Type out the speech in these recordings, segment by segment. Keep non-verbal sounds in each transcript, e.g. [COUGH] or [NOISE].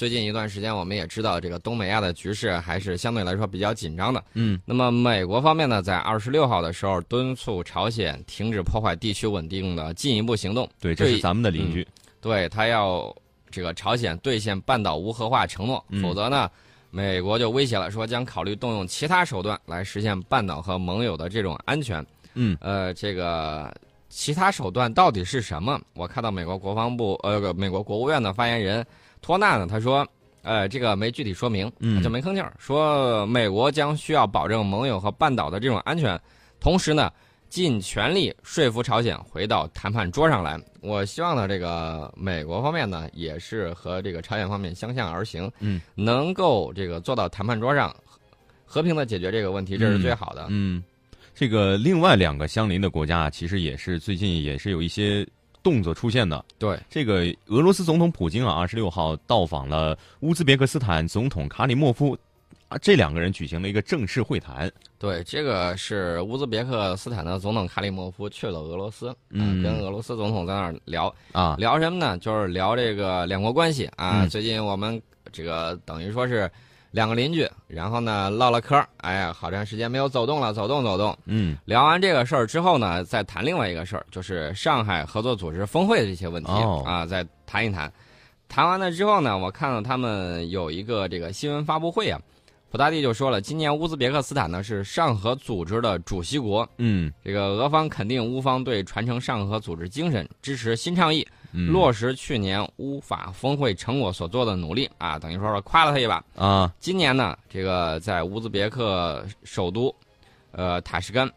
最近一段时间，我们也知道这个东北亚的局势还是相对来说比较紧张的。嗯，那么美国方面呢，在二十六号的时候敦促朝鲜停止破坏地区稳定的进一步行动。对，这是咱们的邻居。对他要这个朝鲜兑现半岛无核化承诺，否则呢，美国就威胁了，说将考虑动用其他手段来实现半岛和盟友的这种安全。嗯，呃，这个。其他手段到底是什么？我看到美国国防部呃，美国国务院的发言人托纳呢，他说，呃，这个没具体说明，就没吭气儿，说美国将需要保证盟友和半岛的这种安全，同时呢，尽全力说服朝鲜回到谈判桌上来。我希望呢，这个美国方面呢，也是和这个朝鲜方面相向而行，嗯，能够这个坐到谈判桌上和平的解决这个问题，这是最好的，嗯。这个另外两个相邻的国家啊，其实也是最近也是有一些动作出现的。对，这个俄罗斯总统普京啊，二十六号到访了乌兹别克斯坦总统卡里莫夫，啊，这两个人举行了一个正式会谈。对，这个是乌兹别克斯坦的总统卡里莫夫去了俄罗斯，嗯，跟俄罗斯总统在那儿聊啊，聊什么呢？就是聊这个两国关系啊。最近我们这个等于说是。两个邻居，然后呢唠了嗑哎呀，好长时间没有走动了，走动走动。嗯，聊完这个事儿之后呢，再谈另外一个事儿，就是上海合作组织峰会的这些问题啊，再谈一谈。谈完了之后呢，我看到他们有一个这个新闻发布会啊，普大帝就说了，今年乌兹别克斯坦呢是上合组织的主席国。嗯，这个俄方肯定乌方对传承上合组织精神，支持新倡议。落实去年乌法峰会成果所做的努力啊，等于说是夸了他一把啊。今年呢，这个在乌兹别克首都，呃塔什干，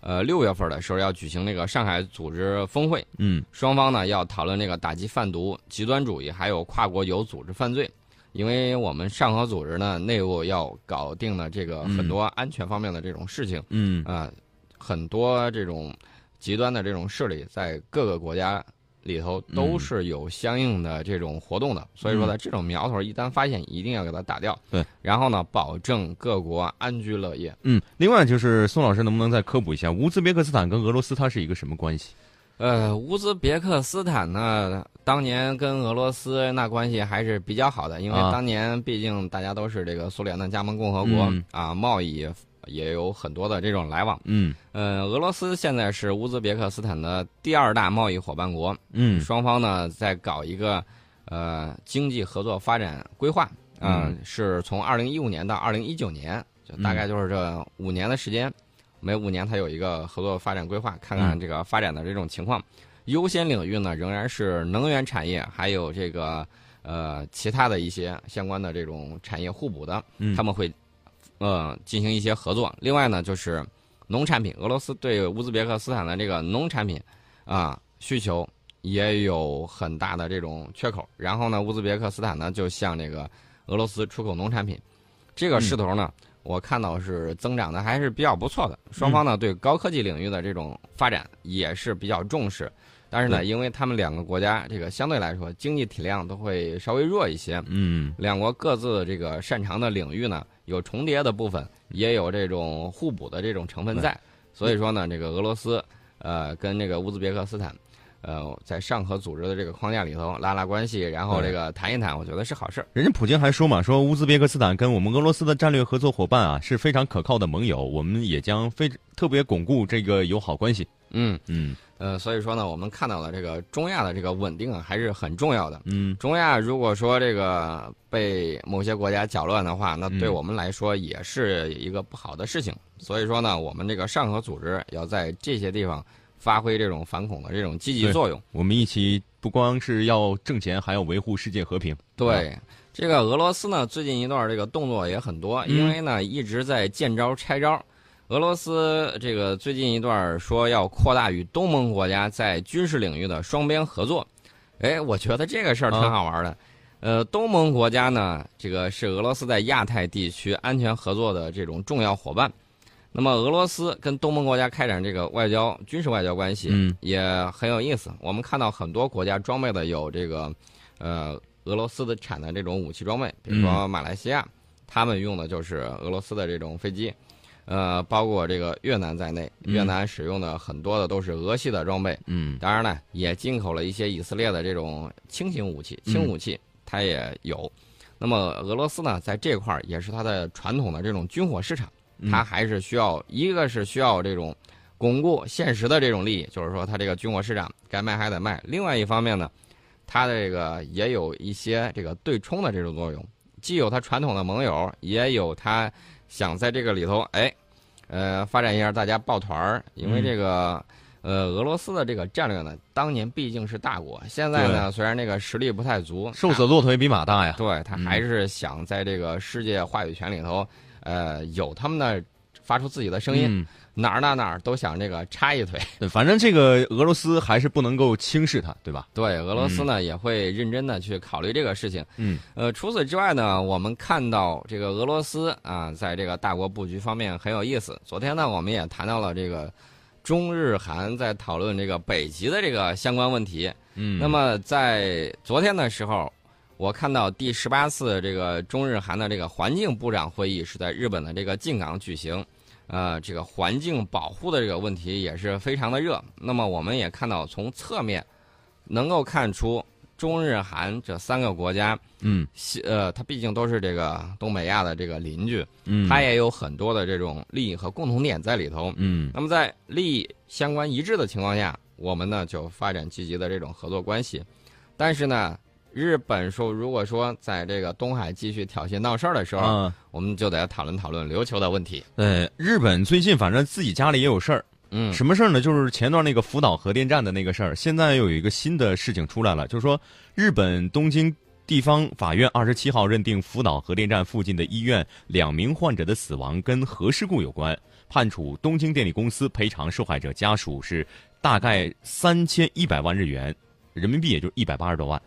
呃六月份的时候要举行那个上海组织峰会，嗯，双方呢要讨论这个打击贩毒、极端主义，还有跨国有组织犯罪。因为我们上合组织呢内部要搞定的这个很多安全方面的这种事情，嗯啊，很多这种极端的这种势力在各个国家。里头都是有相应的这种活动的，所以说呢，这种苗头一旦发现，一定要给它打掉。对，然后呢，保证各国安居乐业。嗯，另外就是宋老师能不能再科普一下，乌兹别克斯坦跟俄罗斯它是一个什么关系？呃，乌兹别克斯坦呢，当年跟俄罗斯那关系还是比较好的，因为当年毕竟大家都是这个苏联的加盟共和国啊，贸易。也有很多的这种来往，嗯，呃，俄罗斯现在是乌兹别克斯坦的第二大贸易伙伴国，嗯，双方呢在搞一个呃经济合作发展规划，嗯，是从二零一五年到二零一九年，就大概就是这五年的时间，每五年它有一个合作发展规划，看看这个发展的这种情况，优先领域呢仍然是能源产业，还有这个呃其他的一些相关的这种产业互补的，他们会。呃，进行一些合作。另外呢，就是农产品，俄罗斯对乌兹别克斯坦的这个农产品啊需求也有很大的这种缺口。然后呢，乌兹别克斯坦呢就向这个俄罗斯出口农产品，这个势头呢，我看到是增长的还是比较不错的。双方呢对高科技领域的这种发展也是比较重视。但是呢，因为他们两个国家这个相对来说经济体量都会稍微弱一些，嗯，两国各自这个擅长的领域呢有重叠的部分，也有这种互补的这种成分在，所以说呢，这个俄罗斯呃跟这个乌兹别克斯坦，呃在上合组织的这个框架里头拉拉关系，然后这个谈一谈，我觉得是好事人家普京还说嘛，说乌兹别克斯坦跟我们俄罗斯的战略合作伙伴啊是非常可靠的盟友，我们也将非特别巩固这个友好关系。嗯嗯。呃，所以说呢，我们看到了这个中亚的这个稳定啊，还是很重要的。嗯，中亚如果说这个被某些国家搅乱的话，那对我们来说也是一个不好的事情。所以说呢，我们这个上合组织要在这些地方发挥这种反恐的这种积极作用。我们一起不光是要挣钱，还要维护世界和平。对，这个俄罗斯呢，最近一段这个动作也很多，因为呢一直在见招拆招。俄罗斯这个最近一段说要扩大与东盟国家在军事领域的双边合作，哎，我觉得这个事儿挺好玩的。呃，东盟国家呢，这个是俄罗斯在亚太地区安全合作的这种重要伙伴。那么，俄罗斯跟东盟国家开展这个外交、军事外交关系也很有意思。我们看到很多国家装备的有这个，呃，俄罗斯的产的这种武器装备，比如说马来西亚，他们用的就是俄罗斯的这种飞机。呃，包括这个越南在内，越南使用的很多的都是俄系的装备。嗯，当然呢，也进口了一些以色列的这种轻型武器、轻武器，它也有。那么俄罗斯呢，在这块儿也是它的传统的这种军火市场，它还是需要一个是需要这种巩固现实的这种利益，就是说它这个军火市场该卖还得卖。另外一方面呢，它的这个也有一些这个对冲的这种作用，既有它传统的盟友，也有它想在这个里头哎，呃，发展一下大家抱团儿，因为这个。呃，俄罗斯的这个战略呢，当年毕竟是大国，现在呢，虽然那个实力不太足，瘦死骆驼也比马大呀。对他还是想在这个世界话语权里头，呃，有他们的发出自己的声音，哪儿哪哪儿都想这个插一腿。对，反正这个俄罗斯还是不能够轻视它，对吧？对，俄罗斯呢也会认真的去考虑这个事情。嗯，呃，除此之外呢，我们看到这个俄罗斯啊，在这个大国布局方面很有意思。昨天呢，我们也谈到了这个。中日韩在讨论这个北极的这个相关问题。嗯，那么在昨天的时候，我看到第十八次这个中日韩的这个环境部长会议是在日本的这个静冈举行。呃，这个环境保护的这个问题也是非常的热。那么我们也看到，从侧面能够看出。中日韩这三个国家，嗯，呃，它毕竟都是这个东北亚的这个邻居，嗯，它也有很多的这种利益和共同点在里头，嗯，那么在利益相关一致的情况下，我们呢就发展积极的这种合作关系。但是呢，日本说如果说在这个东海继续挑衅闹事儿的时候，我们就得讨论讨论琉球的问题。对，日本最近反正自己家里也有事儿。嗯，什么事儿呢？就是前段那个福岛核电站的那个事儿，现在又有一个新的事情出来了，就是说，日本东京地方法院二十七号认定福岛核电站附近的医院两名患者的死亡跟核事故有关，判处东京电力公司赔偿受害者家属是大概三千一百万日元，人民币也就一百八十多万。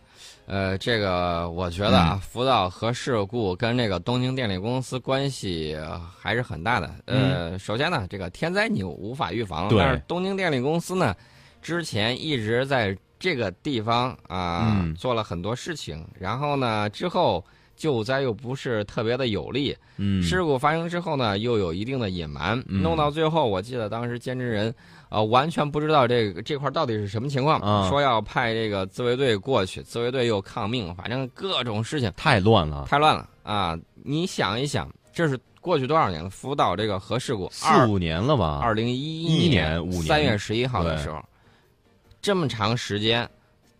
呃，这个我觉得啊，福岛核事故跟这个东京电力公司关系还是很大的。呃，首先呢，这个天灾你无法预防，但是东京电力公司呢，之前一直在这个地方啊做了很多事情，然后呢之后救灾又不是特别的有力，事故发生之后呢又有一定的隐瞒，弄到最后，我记得当时监制人。啊，完全不知道这个这块到底是什么情况。说要派这个自卫队过去，自卫队又抗命，反正各种事情太乱了，太乱了啊！你想一想，这是过去多少年了？福岛这个核事故四五年了吧？二零一一年三月十一号的时候，这么长时间。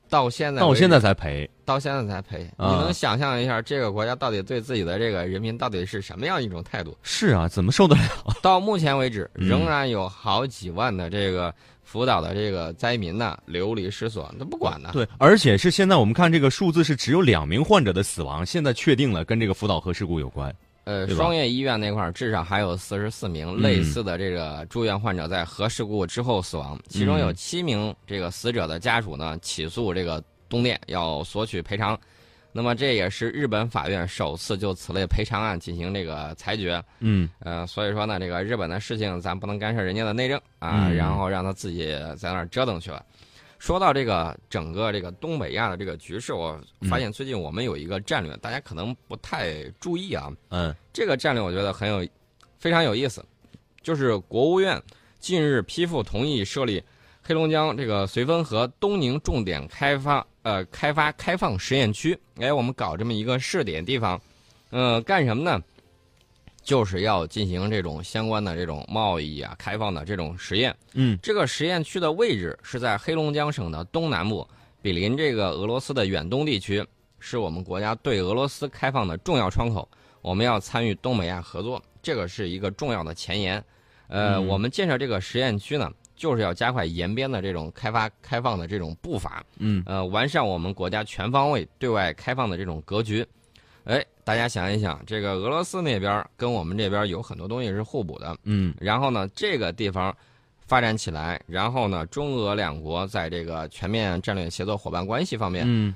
到现在，到现在才赔，到现在才赔。你能想象一下，这个国家到底对自己的这个人民到底是什么样一种态度？是啊，怎么受得了？到目前为止，仍然有好几万的这个福岛的这个灾民呢流离失所，那不管呢。对，而且是现在我们看这个数字是只有两名患者的死亡，现在确定了跟这个福岛核事故有关。呃，双叶医院那块儿至少还有四十四名类似的这个住院患者在核事故之后死亡，其中有七名这个死者的家属呢起诉这个东电要索取赔偿，那么这也是日本法院首次就此类赔偿案进行这个裁决。嗯，呃，所以说呢，这个日本的事情咱不能干涉人家的内政啊，然后让他自己在那儿折腾去了。说到这个整个这个东北亚的这个局势，我发现最近我们有一个战略，大家可能不太注意啊。嗯，这个战略我觉得很有，非常有意思，就是国务院近日批复同意设立黑龙江这个绥芬河东宁重点开发呃开发开放实验区。哎，我们搞这么一个试点地方，嗯，干什么呢？就是要进行这种相关的这种贸易啊，开放的这种实验。嗯，这个实验区的位置是在黑龙江省的东南部，比邻这个俄罗斯的远东地区，是我们国家对俄罗斯开放的重要窗口。我们要参与东北亚合作，这个是一个重要的前沿。呃，我们建设这个实验区呢，就是要加快延边的这种开发开放的这种步伐。嗯，呃，完善我们国家全方位对外开放的这种格局。哎，大家想一想，这个俄罗斯那边跟我们这边有很多东西是互补的，嗯，然后呢，这个地方发展起来，然后呢，中俄两国在这个全面战略协作伙伴关系方面，嗯，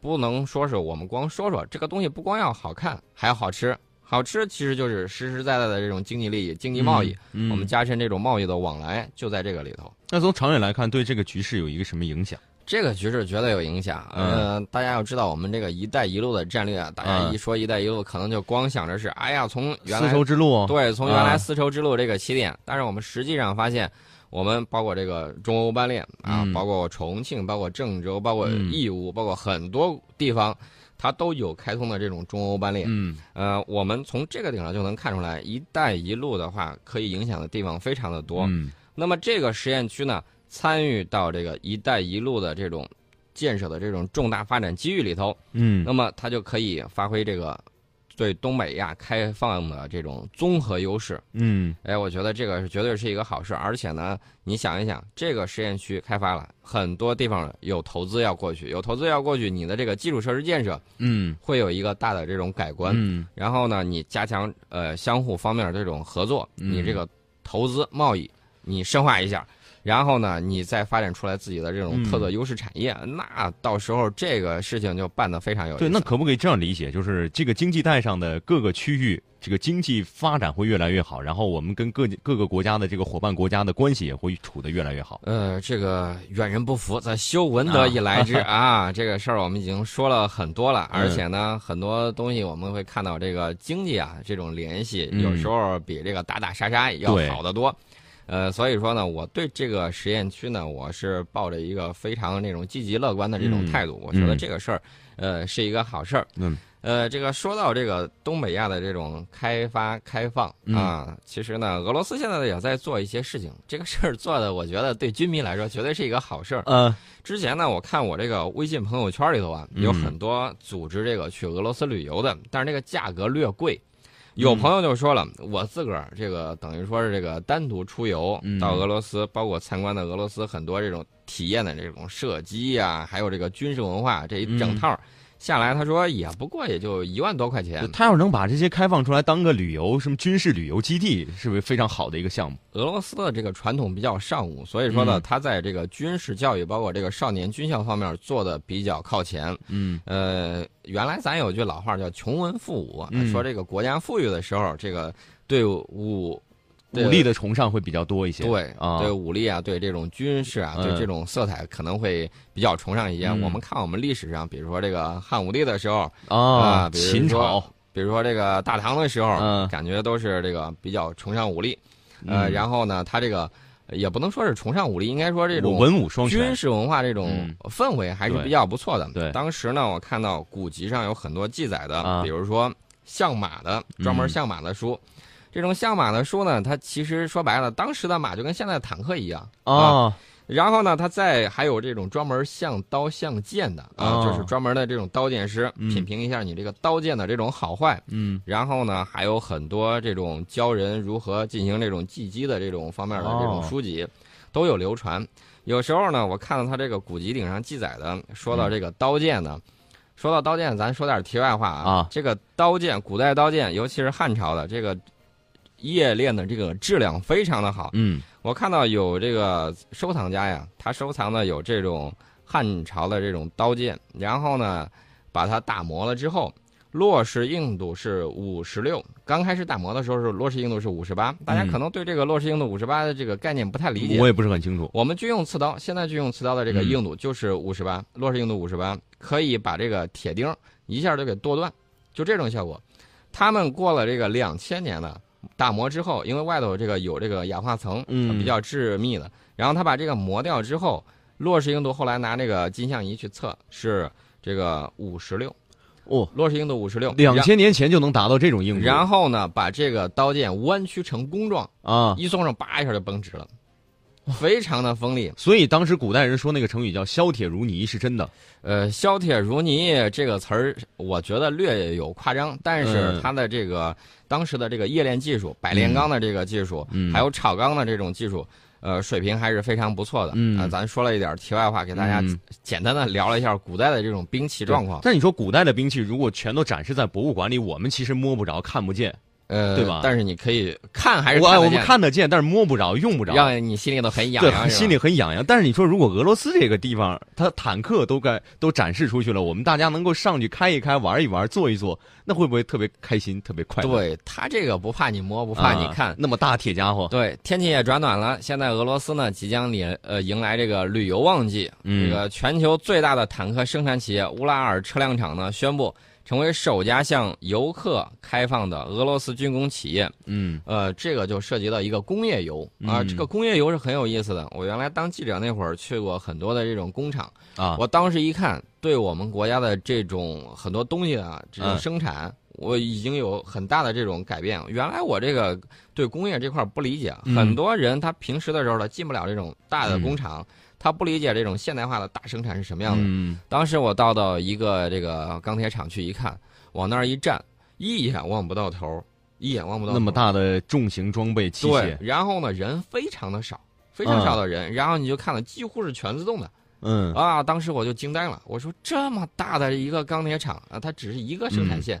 不能说是我们光说说这个东西，不光要好看，还要好吃，好吃其实就是实实在在的这种经济利益、经济贸易，我们加深这种贸易的往来就在这个里头。那从长远来看，对这个局势有一个什么影响？这个局势绝对有影响。呃，大家要知道，我们这个“一带一路”的战略啊，大家一说“一带一路”，可能就光想着是，哎呀，从原来丝绸之路，对，从原来丝绸之路这个起点。但是我们实际上发现，我们包括这个中欧班列啊，包括重庆，包括郑州，包括义乌，包括很多地方，它都有开通的这种中欧班列。嗯呃，我们从这个顶上就能看出来，“一带一路”的话，可以影响的地方非常的多。嗯那么这个实验区呢，参与到这个“一带一路”的这种建设的这种重大发展机遇里头，嗯。那么它就可以发挥这个对东北亚开放的这种综合优势。嗯。哎，我觉得这个是绝对是一个好事，而且呢，你想一想，这个实验区开发了很多地方有投资要过去，有投资要过去，你的这个基础设施建设嗯。会有一个大的这种改观。嗯。然后呢，你加强呃相互方面的这种合作，嗯。你这个投资贸易你深化一下，然后呢，你再发展出来自己的这种特色优势产业，那到时候这个事情就办得非常有意思。对，那可不可以这样理解？就是这个经济带上的各个区域，这个经济发展会越来越好，然后我们跟各各个国家的这个伙伴国家的关系也会处得越来越好。呃，这个远人不服，则修文德以来之啊。这个事儿我们已经说了很多了，嗯而且呢，很多东西我们会看到这个经济啊这种联系，嗯有时候比这个打打杀杀要好得多。呃，所以说呢，我对这个实验区呢，我是抱着一个非常那种积极乐观的这种态度。我觉得嗯这个事儿，呃，是一个好事儿。嗯。呃，这个说到这个东北亚的这种开发开放嗯啊，其实呢，俄罗斯现在也在做一些事情。这个事儿做的，我觉得对军迷来说绝对是一个好事儿。呃，之前呢，我看我这个微信朋友圈里头啊，嗯有很多组织这个去俄罗斯旅游的，但是这个价格略贵。有朋友就说了，我自个儿这个等于说是这个单独出游嗯。到俄罗斯，包括参观的俄罗斯很多这种体验的这种射击呀、还有这个军事文化这一整套下来，他说也不过也就一万多块钱。他要是能把这些开放出来当个旅游什么军事旅游基地，是不是非常好的一个项目？俄罗斯的这个传统比较尚武，所以说呢嗯，他在这个军事教育，包括这个少年军校方面做的比较靠前。嗯呃，原来咱有句老话叫“穷文富武”，嗯说这个国家富裕的时候，这个对武对武力的崇尚会比较多一些。对啊，对武力啊，对这种军事啊，嗯对这种色彩可能会比较崇尚一些。嗯我们看我们历史上，比如说这个汉武帝的时候，啊，秦朝，比如说这个大唐的时候，嗯感觉都是这个比较崇尚武力。呃，嗯然后呢，他这个也不能说是崇尚武力，应该说这种文武双全军。事文化这种嗯氛围还是比较不错的。对当时呢，我看到古籍上有很多记载的，啊比如说相马的专门嗯相马的书。这种相马的书呢，它其实说白了，当时的马就跟现在的坦克一样啊，然后呢，它再还有这种专门像刀像剑的啊，哦就是专门的这种刀剑师，嗯品评一下你这个刀剑的这种好坏。嗯然后呢，还有很多这种教人如何进行这种技击的这种方面的这种哦书籍，都有流传。有时候呢，我看到他这个古籍顶上记载的，说到这个刀剑呢，说到刀剑，咱说点题外话啊。啊这个刀剑，古代刀剑，尤其是汉朝的这个冶炼的这个质量非常的好。嗯我看到有这个收藏家呀，他收藏的有这种汉朝的这种刀剑，然后呢，把它打磨了之后，落实硬度是五十六。刚开始打磨的时候是落实硬度是五十八，大家嗯可能对这个落实硬度五十八的这个概念不太理解。我也不是很清楚。我们军用刺刀，现在军用刺刀的这个嗯硬度就是五十八，落实硬度五十八，可以把这个铁钉一下就给剁断，就这种效果。他们过了这个两千年的打磨之后，因为外头这个有这个氧化层，嗯。比较致密的，然后他把这个磨掉之后，洛氏硬度后来拿这个金像仪去测是这个五十六，哦，洛氏硬度五十六，两千年前就能达到这种硬度，然后呢，把这个刀剑弯曲成弓状，啊，一松上，叭一下就绷直了，[LAUGHS] 非常的锋利。所以当时古代人说那个成语叫“削铁如泥”是真的。呃，削铁如泥这个词儿，我觉得略有夸张，但是嗯它的这个、当时的这个冶炼技术、百炼钢的这个技术，嗯还有炒钢的这种技术，呃，水平还是非常不错的。嗯啊咱说了一点题外话，给大家嗯简单的聊了一下古代的这种兵器状况。但你说古代的兵器如果全都展示在博物馆里，我们其实摸不着、看不见。呃，对吧但是你可以看还是我我们看得见但是摸不着、用不着。让你心里头很痒对痒，，心里很痒痒。但是你说，如果俄罗斯这个地方，它坦克都该都展示出去了，我们大家能够上去开一开、玩一玩、坐一坐，那会不会特别开心、特别快乐？对他这个不怕你摸，不怕你啊看。那么大铁家伙，对，天气也转暖了，现在俄罗斯呢即将迎呃迎来这个旅游旺季。嗯这个全球最大的坦克生产企业乌拉尔车辆厂呢宣布，成为首家向游客开放的俄罗斯军工企业。嗯。呃，这个就涉及到一个工业游。啊，嗯这个工业游是很有意思的。我原来当记者那会儿去过很多的这种工厂，啊，我当时一看，对我们国家的这种很多东西啊，这种嗯。生产，我已经有很大的这种改变。原来我这个对工业这块不理解，嗯很多人他平时的时候他进不了这种大的工厂，他不理解这种现代化的大生产是什么样的。嗯当时我到到一个这个钢铁厂去一看，往那儿一站，一眼望不到头，一眼望不到头那么大的重型装备器对械，，然后呢人非常的少，非常少的人，然后你就看了几乎是全自动的。嗯啊，当时我就惊呆了，我说这么大的一个钢铁厂啊，它只是一个生产线，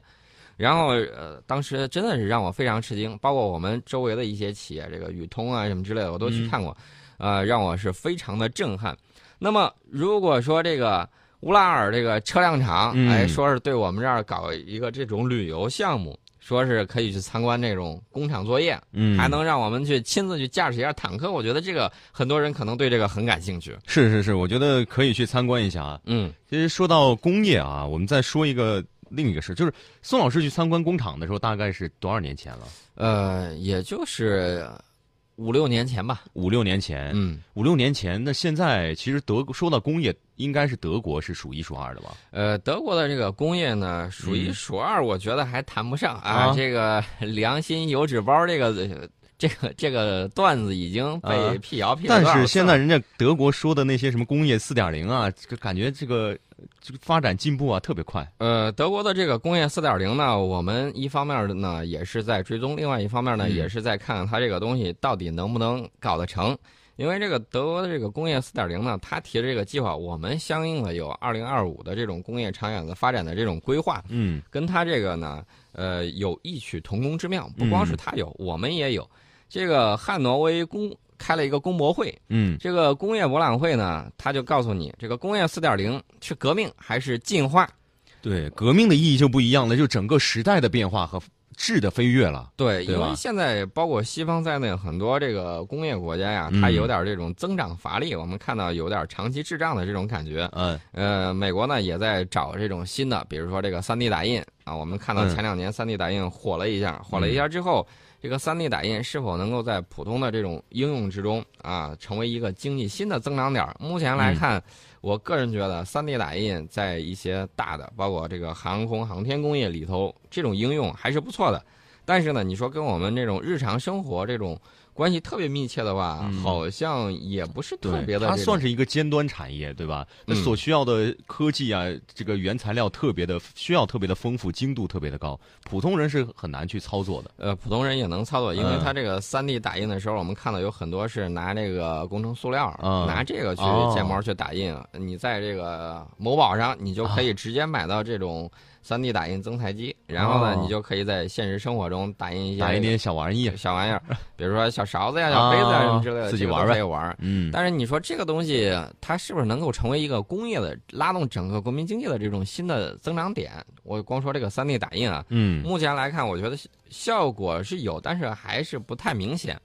然后呃，当时真的是让我非常吃惊，包括我们周围的一些企业，这个宇通啊什么之类的，我都去嗯看过，呃，让我是非常的震撼。那么如果说这个乌拉尔这个车辆厂，嗯哎，说是对我们这儿搞一个这种旅游项目，说是可以去参观这种工厂作业，嗯，还能让我们去亲自去驾驶一下坦克，我觉得这个很多人可能对这个很感兴趣。是是是，我觉得可以去参观一下啊。嗯。其实说到工业啊，我们再说一个另一个事，就是宋老师去参观工厂的时候，大概是多少年前了？呃，也就是五六年前吧。五六年前。嗯，五六年前，那现在其实德国说到工业，应该是德国是数一数二的吧？呃，德国的这个工业呢，数一嗯数二，我觉得还谈不上啊。啊这个 [LAUGHS] 良心油纸包这个呃这个这个段子已经被啊辟谣辟了但是现在人家德国说的那些什么工业四点零啊，这个感觉这个这个发展进步啊特别快。呃，德国的这个工业四点零呢，我们一方面呢也是在追踪，另外一方面呢、嗯也是在看看它这个东西到底能不能搞得成。因为这个德国的这个工业四点零呢，它提的这个计划，我们相应的有二零二五的这种工业长远的发展的这种规划，嗯跟它这个呢，呃，有异曲同工之妙。不光是它有，我们也有。这个汉诺威工开了一个工博会，嗯这个工业博览会呢，他就告诉你，这个工业四点零是革命还是进化？对，革命的意义就不一样了，就整个时代的变化和质的飞跃了。对，对因为现在包括西方在内很多这个工业国家呀，嗯它有点这种增长乏力，我们看到有点长期滞胀的这种感觉。嗯呃，美国呢也在找这种新的，比如说这个三 D 打印啊，我们看到嗯前两年 3D 打印火了一下，火了一下之后，这个 3D 打印是否能够在普通的这种应用之中啊，成为一个经济新的增长点？目前来看，我个人觉得 3D 打印在一些大的，包括这个航空航天工业里头，这种应用还是不错的。但是呢，你说跟我们这种日常生活这种关系特别密切的话，嗯好像也不是特别的，它。算是一个尖端产业，对吧？那嗯所需要的科技啊，这个原材料特别的需要特别的丰富，精度特别的高，普通人是很难去操作的。呃，普通人也能操作，因为嗯它这个三 D 打印的时候，我们看到有很多是拿这个工程塑料，嗯拿这个去哦建模去打印。你在这个某宝上，你就可以直接买到这种3 D 打印增材机，然后呢，哦。你就可以在现实生活中打印一些打一点小玩意。儿，小玩意儿，[LAUGHS] 比如说小勺子呀、小杯子呀啊什么之类的，这个都自己玩呗。可以玩。嗯，但是你说这个东西，它是不是能够成为一个工业的拉动整个国民经济的这种新的增长点？我光说这个三 D 打印啊，嗯。目前来看，我觉得效果是有，但是还是不太明显。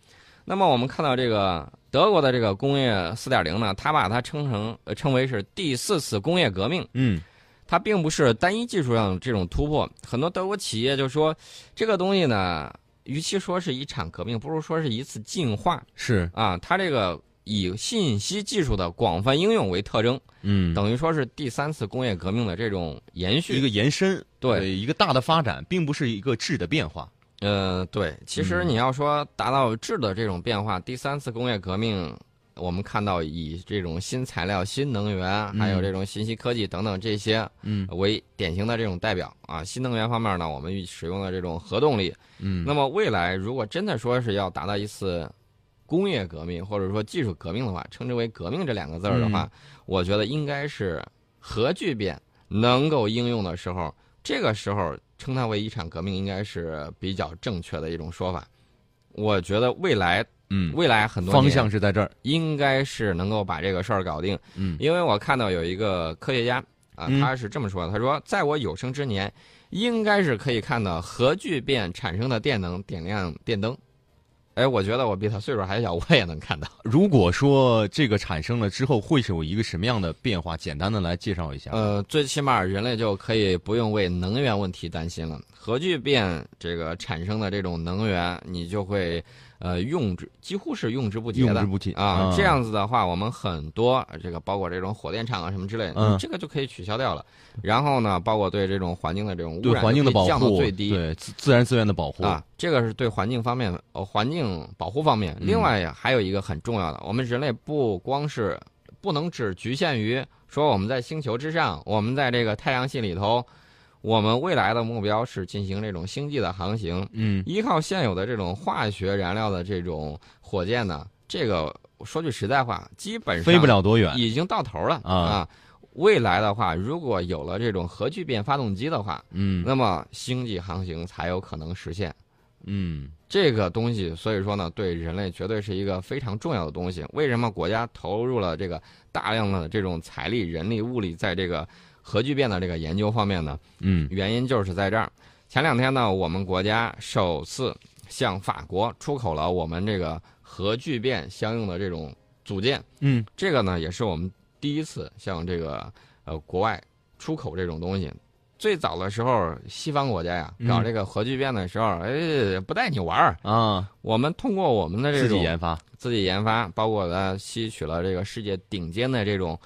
那么我们看到这个德国的这个工业四点零呢，它把它称成呃称为是第四次工业革命，嗯它并不是单一技术上这种突破。很多德国企业就说这个东西呢，与其说是一场革命，不如说是一次进化是啊。它这个以信息技术的广泛应用为特征，嗯等于说是第三次工业革命的这种延续。一个延伸，对一个大的发展，并不是一个质的变化。呃，对，其实嗯你要说达到质的这种变化，第三次工业革命，我们看到以这种新材料、新能源，还有这种信息科技等等这些嗯为典型的这种代表啊。新能源方面呢，我们使用的这种核动力。嗯，那么未来如果真的说是要达到一次工业革命或者说技术革命的话，称之为革命这两个字儿的话，我觉得应该是核聚变能够应用的时候，这个时候称它为一场革命，应该是比较正确的一种说法。我觉得未来嗯未来很多方向是在这儿。应该是能够把这个事儿搞定，嗯因为我看到有一个科学家啊，嗯他是这么说的，他说在我有生之年，应该是可以看到核聚变产生的电能点亮电灯。哎，我觉得我比他岁数还小，我也能看到。[LAUGHS] 如果说这个产生了之后，会是有一个什么样的变化？简单的来介绍一下。呃，最起码人类就可以不用为能源问题担心了。核聚变这个产生的这种能源，你就会。呃，用之几乎是用之不竭的，用之不竭啊。这样子的话，我们很多这个包括这种火电厂啊什么之类的，这个就可以取消掉了。然后呢，包括对这种环境的这种污染，环境的保护降到最低，对自自然资源的保护啊，这个是对环境方面，呃，环境保护方面。另外还有一个很重要的，我们人类不光是不能只局限于说我们在星球之上，我们在这个太阳系里头。我们未来的目标是进行这种星际的航行，嗯，依靠现有的这种化学燃料的这种火箭呢，这个说句实在话，基本上飞不了多远，已经到头了啊。未来的话，如果有了这种核聚变发动机的话，嗯，那么星际航行才有可能实现。嗯，这个东西，所以说呢，对人类绝对是一个非常重要的东西。为什么国家投入了这个大量的这种财力、人力、物力在这个？核聚变的这个研究方面呢，嗯，原因就是在这儿。前两天呢，我们国家首次向法国出口了我们这个核聚变相应的这种组件，嗯，这个呢也是我们第一次向这个呃国外出口这种东西。最早的时候，西方国家呀搞这个核聚变的时候，哎，不带你玩儿啊。我们通过我们的这种自己研发，自己研发，包括呢吸取了这个世界顶尖的这种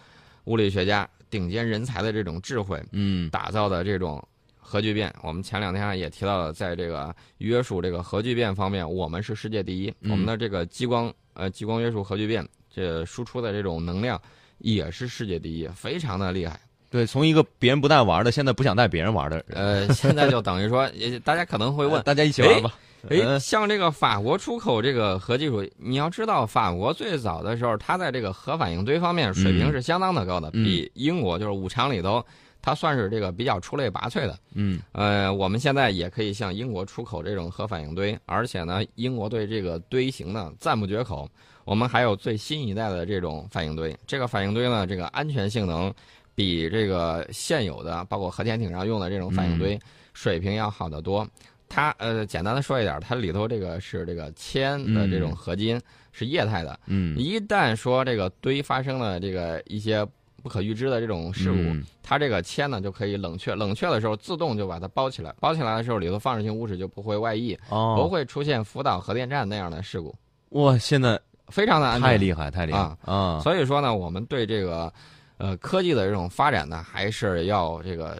物理学家。顶尖人才的这种智慧，嗯，打造的这种核聚变，我们前两天也提到了，在这个约束这个核聚变方面，我们是世界第一。我们的这个激光呃激光约束核聚变，这输出的这种能量也是世界第一，非常的厉害。对，从一个别人不带玩的，现在不想带别人玩的，呃，现在就等于说，大家可能会问，[LAUGHS] 大家一起玩吧。哎，像这个法国出口这个核技术，你要知道，法国最早的时候，它在这个核反应堆方面水平是相当的高的，比英国就是五常里头，它算是这个比较出类拔萃的。嗯，呃，我们现在也可以向英国出口这种核反应堆，而且呢，英国对这个堆型呢赞不绝口。我们还有最新一代的这种反应堆，这个反应堆呢，这个安全性能比这个现有的包括核潜艇上用的这种反应堆水平要好得多。它呃，简单的说一点，它里头这个是这个铅的这种合金，是液态的。嗯，一旦说这个堆发生了这个一些不可预知的这种事故，它这个铅呢就可以冷却，冷却的时候自动就把它包起来，包起来的时候里头放射性物质就不会外溢，不会出现福岛核电站那样的事故。哇，现在非常的安全，太厉害，太厉害啊！所以说呢，我们对这个呃科技的这种发展呢，还是要这个。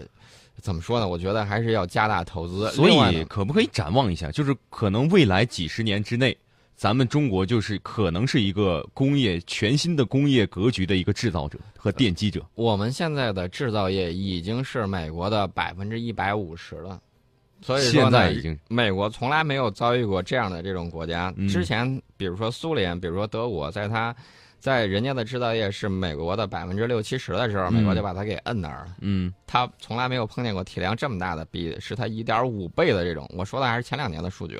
怎么说呢？我觉得还是要加大投资。所以，可不可以展望一下？就是可能未来几十年之内，咱们中国就是可能是一个工业全新的工业格局的一个制造者和奠基者。我们现在的制造业已经是美国的百分之一百五十了，所以现在已经美国从来没有遭遇过这样的这种国家。之前，比如说苏联，比如说德国，在它。在人家的制造业是美国的百分之六七十的时候，美国就把它给摁那儿了。嗯，他从来没有碰见过体量这么大的，比是他一点五倍的这种。我说的还是前两年的数据。